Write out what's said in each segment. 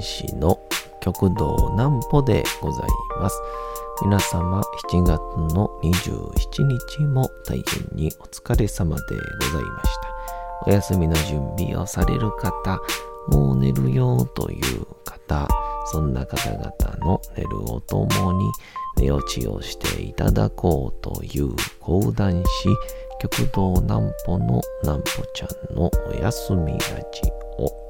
講談師の極道南歩でございます。皆様7月の27日も大変にお疲れ様でございました。お休みの準備をされる方、もう寝るよという方、そんな方々の寝るをともに寝落ちをしていただこうという講談師、極道南歩の南歩ちゃんのお休みラジオ。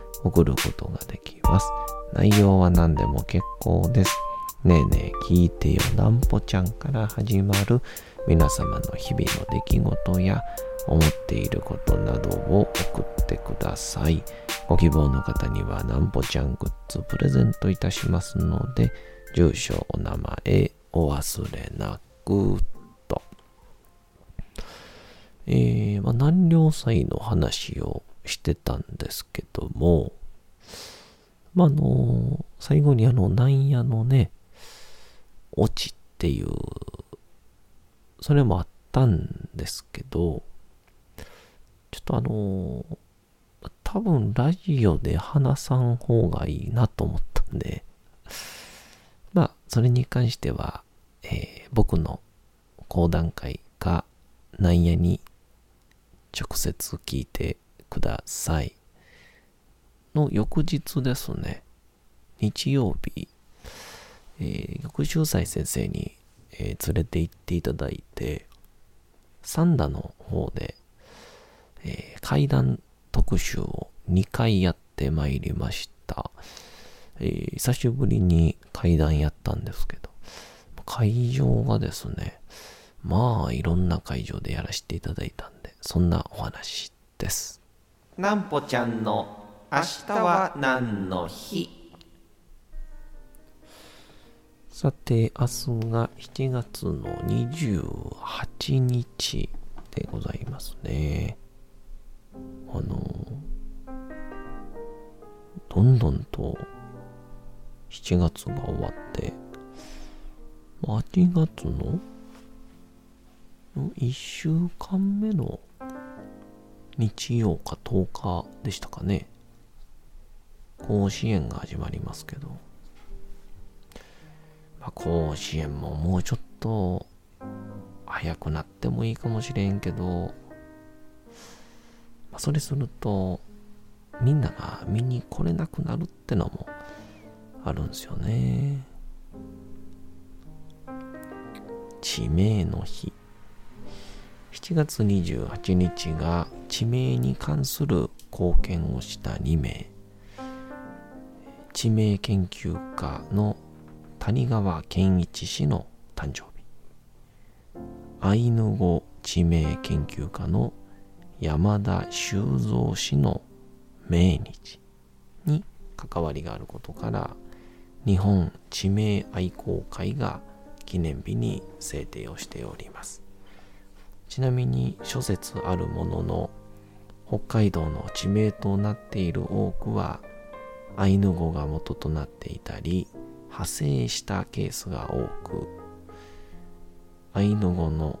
送ることができます。内容は何でも結構です。ねえねえ聞いてよなんぽちゃんから始まる皆様の日々の出来事や思っていることなどを送ってください。ご希望の方にはなんぽちゃんグッズプレゼントいたしますので、住所、お名前、お忘れなくと。えー、まあ、南陵祭の話をしてたんですけども、まあ、あの、最後にあの、なんやのね、落ちっていう、それもあったんですけど、ちょっとあの、多分ラジオで話さん方がいいなと思ったんで、まあ、それに関しては、えー、僕の講談会か、なんやに直接聞いてください。の翌日ですね、日曜日、えー、玉秀斎先生に、えー、連れて行っていただいて、三田の方で、えー、階段特集を2回やってまいりました。えー、久しぶりに階段やったんですけど、会場がですね、まあいろんな会場でやらせていただいたんで、そんなお話です。なんぽちゃんの明日は何の日？さて、明日が7月の28日でございますね。あの、どんどんと7月が終わって、8月の1週間目の日曜か10日でしたかね。甲子園が始まりますけど、まあ、甲子園ももうちょっと早くなってもいいかもしれんけど、まあ、それするとみんなが見に来れなくなるってのもあるんですよね。地名の日。7月28日が地名に関する貢献をした2名。地名研究家の谷川健一氏の誕生日アイヌ語地名研究家の山田修造氏の命日に関わりがあることから日本地名愛好会が記念日に制定をしておりますちなみに諸説あるものの北海道の地名となっている多くはアイヌ語が元となっていたり派生したケースが多くアイヌ語の、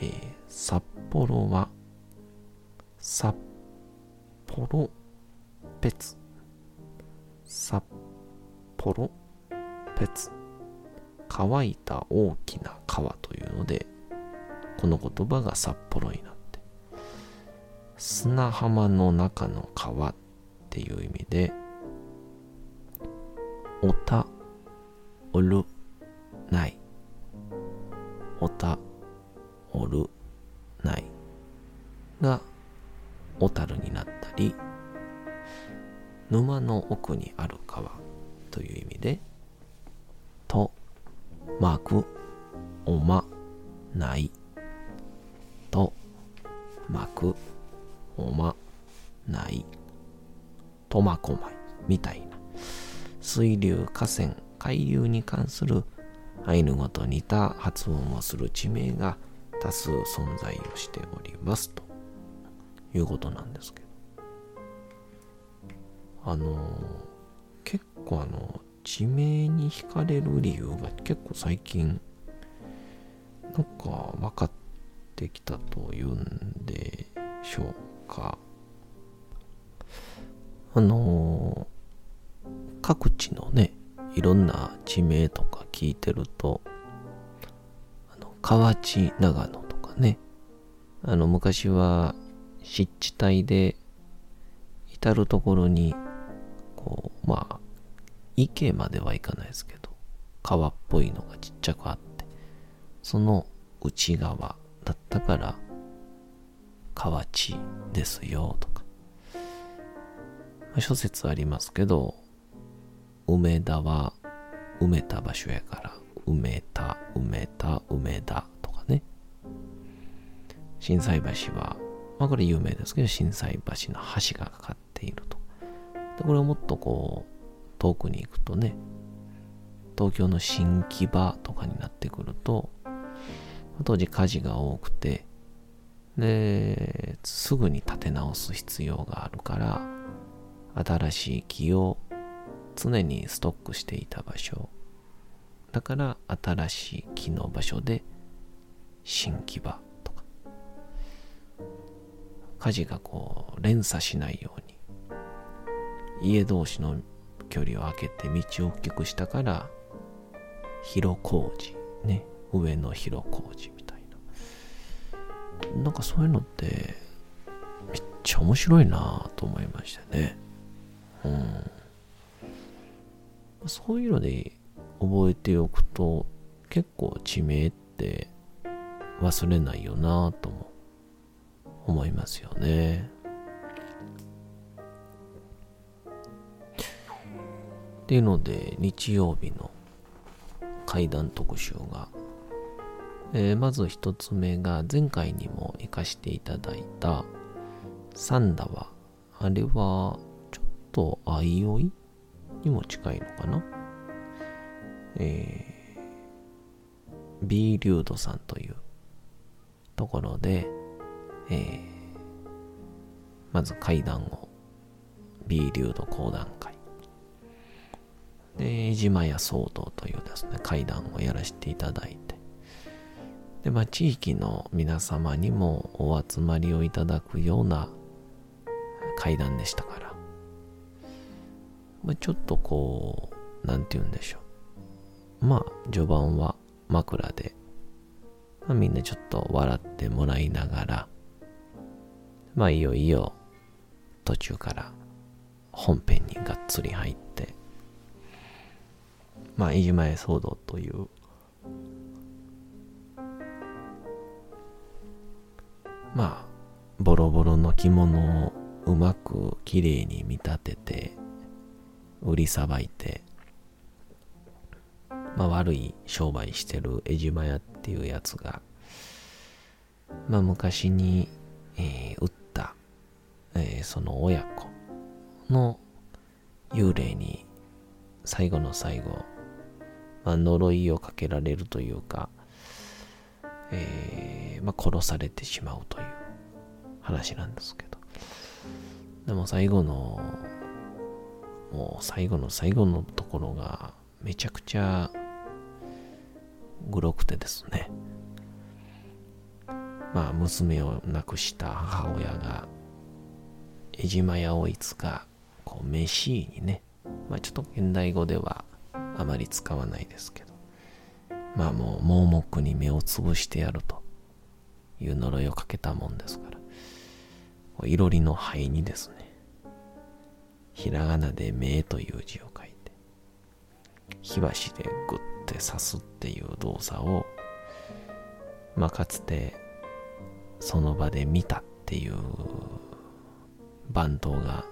えー、札幌は札幌ペツ。札幌ペツ。乾いた大きな川というのでの言葉が札幌になって砂浜の中の川っていう意味でおた、おる、ない。おた、おる、ない。が、小樽になったり、沼の奥にある川という意味で、と、まく、おま、ない。と、まく、おま、ない。とまこまいみたいな。水流、河川、海流に関するアイヌ語と似た発音をする地名が多数存在をしておりますということなんですけどあの結構あの地名に惹かれる理由が結構最近なんか分かってきたというんでしょうか。あの各地のねいろんな地名とか聞いてるとあの河内長野とかねあの昔は湿地帯で至る所にこうまあ池まではいかないですけど川っぽいのがちっちゃくあってその内側だったから河内ですよとか、ま、諸説ありますけど梅田は埋めた場所やから埋めた埋めた梅田とかね。心斎橋はまあこれ有名ですけど心斎橋の橋がかかっていると。でこれをもっとこう遠くに行くとね東京の新木場とかになってくると当時火事が多くてですぐに建て直す必要があるから新しい木を常にストックしていた場所。だから新しい木の場所で新木場とか。火事がこう連鎖しないように。家同士の距離を空けて道を大きくしたから広小路ね。上の広小路みたいな。なんかそういうのってめっちゃ面白いなと思いましたね。うん。そういうので覚えておくと結構地名って忘れないよなとも思いますよね。っていうので日曜日の怪談特集が、えー、まず一つ目が前回にも活かしていただいたサンダはあれはちょっとあいおいにも近いのかな？えー、B リュードさんというところで、えー、まず階段を B リュード講談会。で江、島屋騒動というですね、階段をやらせていただいて、で、まあ、地域の皆様にもお集まりをいただくような階段でしたから、まあ、ちょっとこう、なんて言うんでしょう。まあ、序盤は枕で、まあ、みんなちょっと笑ってもらいながら、まあ、いよいよ途中から本編にがっつり入って、まあ、飯島屋騒動という、まあ、ボロボロの着物をうまくきれいに見立てて、売りさばいて、まあ、悪い商売してる江島屋っていうやつが、まあ、昔に、えー、売った、えー、その親子の幽霊に最後の最後、まあ、呪いをかけられるというか、えー、まあ、殺されてしまうという。話なんですけど。でも最後のもう最後の最後のところがめちゃくちゃグロくてですね。まあ娘を亡くした母親が江島やおいつかこう飯にね、まあちょっと現代語ではあまり使わないですけど、まあもう盲目に目をつぶしてやるという呪いをかけたもんですから、いろりの灰にですね、ひらがなで目という字を書いて、火箸でグッて刺すっていう動作を、まあ、かつてその場で見たっていう番頭が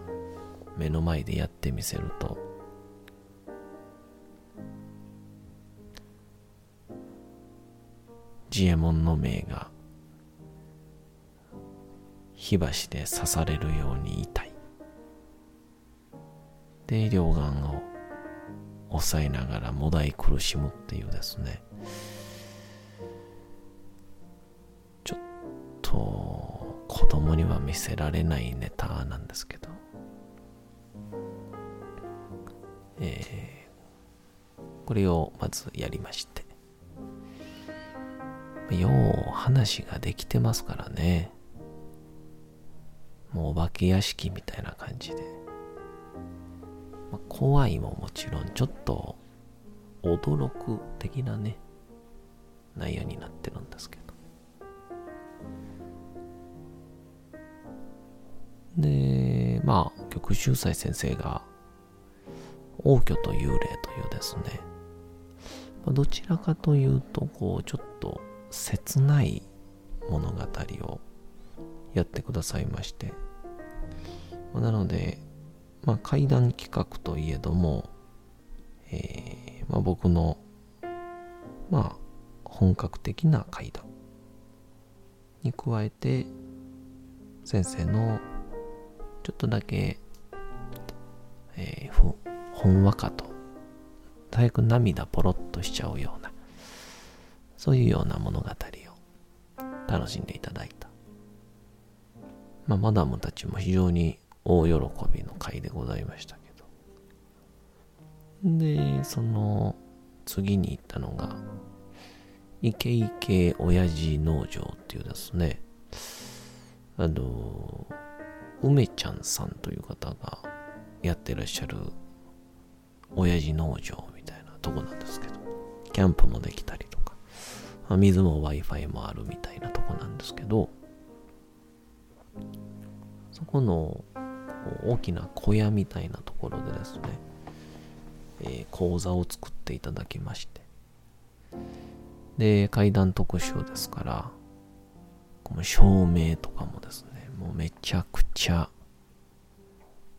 目の前でやってみせると、ジエモンの命が火箸で刺されるように痛い。で、両眼を抑えながらもだい苦しむっていうですね。ちょっと子供には見せられないネタなんですけど。えー、これをまずやりまして。よう話ができてますからね。もうお化け屋敷みたいな感じで、まあ、怖いももちろんちょっと驚く的なね内容になってるんですけど。でまあ曲秀才先生が王居と幽霊というですねどちらかというとこうちょっと切ない物語をやってくださいまして。なので、まあ、怪談企画といえども、えーまあ、僕の、まあ、本格的な怪談に加えて先生のちょっとだけ、えー、ほんわかと早く涙ポロッとしちゃうようなそういうような物語を楽しんでいただいた。まあ、マダムたちも非常に大喜びの回でございましたけど。で、その次に行ったのが、イケイケ親父農場っていうですね、あの、梅ちゃんさんという方がやってらっしゃる親父農場みたいなとこなんですけど、キャンプもできたりとか、水も Wi-Fi もあるみたいなとこなんですけど、そこの大きな小屋みたいなところでですね、えー、講座を作っていただきまして、で、階段特集ですから、この照明とかもですね、もうめちゃくちゃ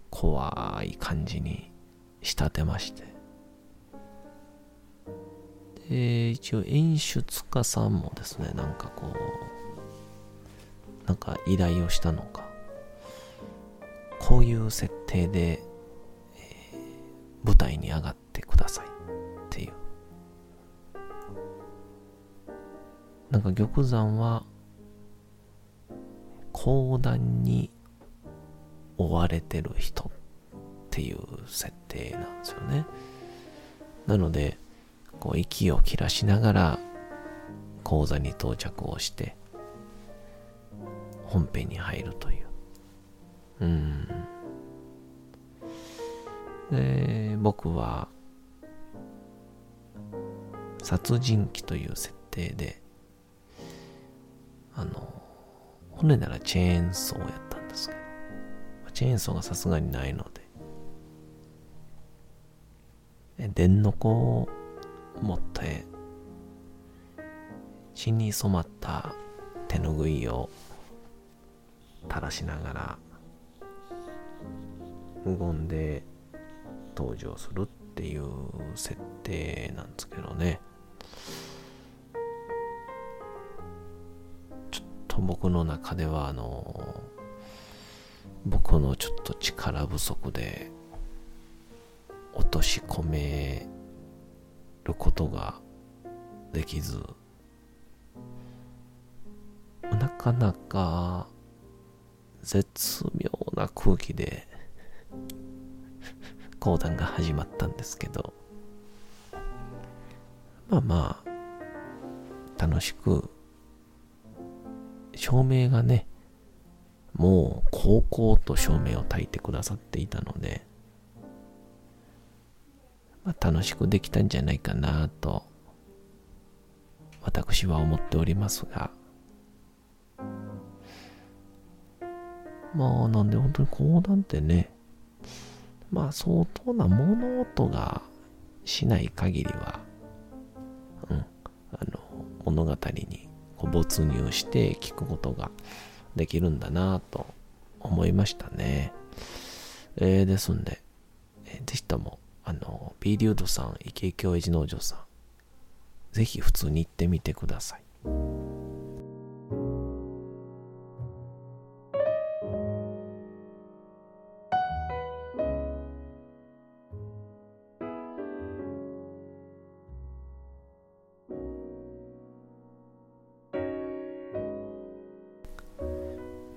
怖い感じに仕立てまして、で、一応演出家さんもですね、なんかこう、なんか依頼をしたのか、こういう設定で、えー、舞台に上がってくださいっていう。なんか玉山は、講談に追われてる人っていう設定なんですよね。なので、こう息を切らしながら講座に到着をして本編に入るという。うん。で、僕は殺人鬼という設定で、あの、骨ならチェーンソーやったんですけど、チェーンソーがさすがにないので、電の子を持って血に染まった手ぬぐいを垂らしながら無言で登場するっていう設定なんですけどね。ちょっと僕の中ではあの僕のちょっと力不足で落とし込めることができずなかなか絶妙な空気で講談が始まったんですけどまあまあ楽しく照明がねもう高校と照明を焚いてくださっていたのでまあ、楽しくできたんじゃないかなと私は思っておりますがまあなんで本当に講談ってねまあ相当な物音がしない限りはうんあの物語に没入して聞くことができるんだなと思いましたね。えー、ですんで、えー、ぜひともあの、B リュードさん、池井京一農場さん、ぜひ普通に行ってみてください。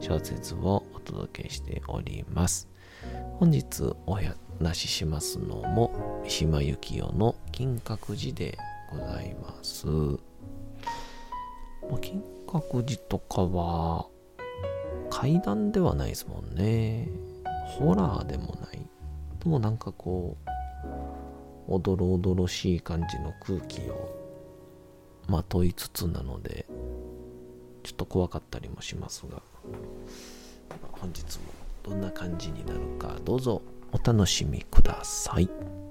小説をお届けしております。本日お話ししますのも三島由紀夫の金閣寺でございます。金閣寺とかは階段ではないですもんね。ホラーでもない。でもなんかこう、おどろおどろしい感じの空気をまといつつなので、ちょっと怖かったりもしますが。本日もどんな感じになるかどうぞお楽しみください。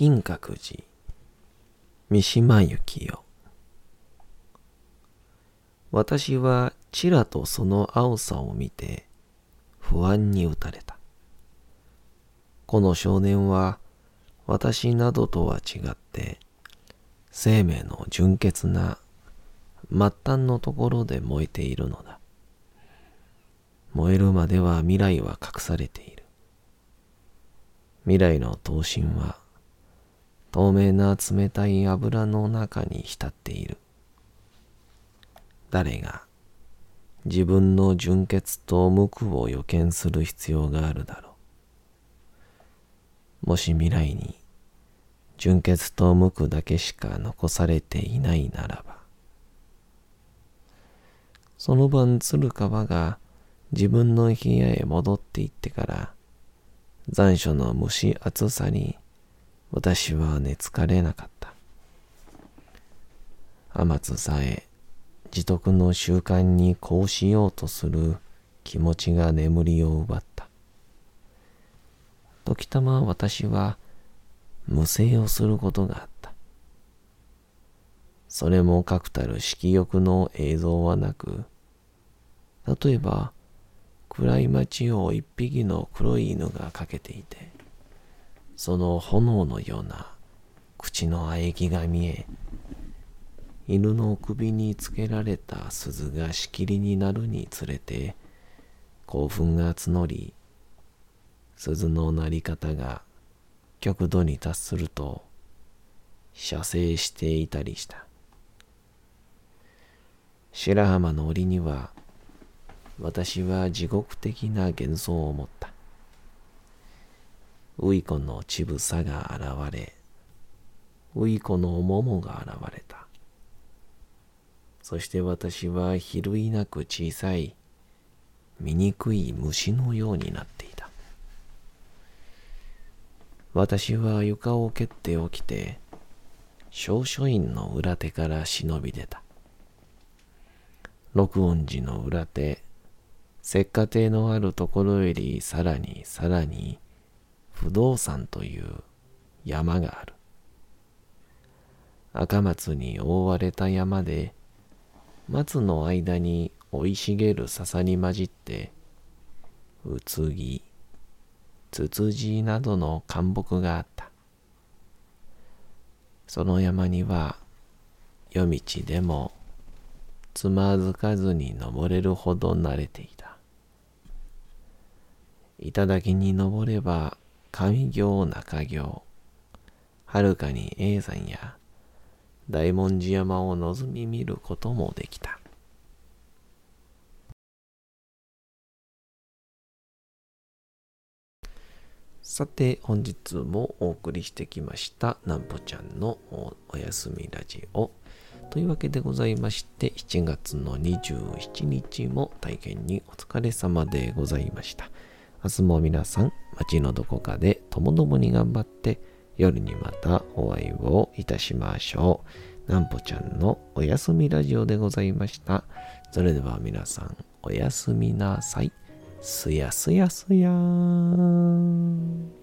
金閣寺三島由紀夫私はちらとその青さを見て不安に打たれた。この少年は私などとは違って生命の純潔な末端のところで燃えているのだ。燃えるまでは未来は隠されている。未来の闘神は透明な冷たい油の中に浸っている。誰が自分の純潔と無垢を予見する必要があるだろう。もし未来に純潔と無垢だけしか残されていないならば、その晩鶴川が自分の部屋へ戻って行ってから、残暑の蒸し暑さに私は寝つかれなかった。天津さえ自得の習慣にこうしようとする気持ちが眠りを奪った。時たま私は無声をすることがあった。それも確たる色欲の映像はなく、例えば暗い街を一匹の黒い犬がかけていて、その炎のような口の喘ぎが見え、犬の首につけられた鈴がしきりになるにつれて、興奮が募り、鈴の鳴り方が極度に達すると、射精していたりした。白浜の檻には、私は地獄的な幻想を持った。ウイコの乳房が現れ、ウイコの桃が現れた。そして私は比類なく小さい、醜い虫のようになっていた。私は床を蹴って起きて、少書院の裏手から忍び出た。録音寺の裏手、石化亭のあるところよりさらにさらに不動産という山がある。赤松に覆われた山で、松の間に生い茂る笹に混じって、うつぎ、つつじなどの灌木があった。その山には、夜道でもつまずかずに登れるほど慣れていた。頂に登れば上行中行、はるかに永山や大文字山を望み見ることもできた。さて、本日もお送りしてきました、なんぽちゃんのおやすみラジオ。というわけでございまして、7月の27日も大変にお疲れ様でございました。明日も皆さん、街のどこかでともどもに頑張って、夜にまたお会いをいたしましょう。なんぽちゃんのおやすみラジオでございました。それでは皆さん、おやすみなさい。すやすやすやーん。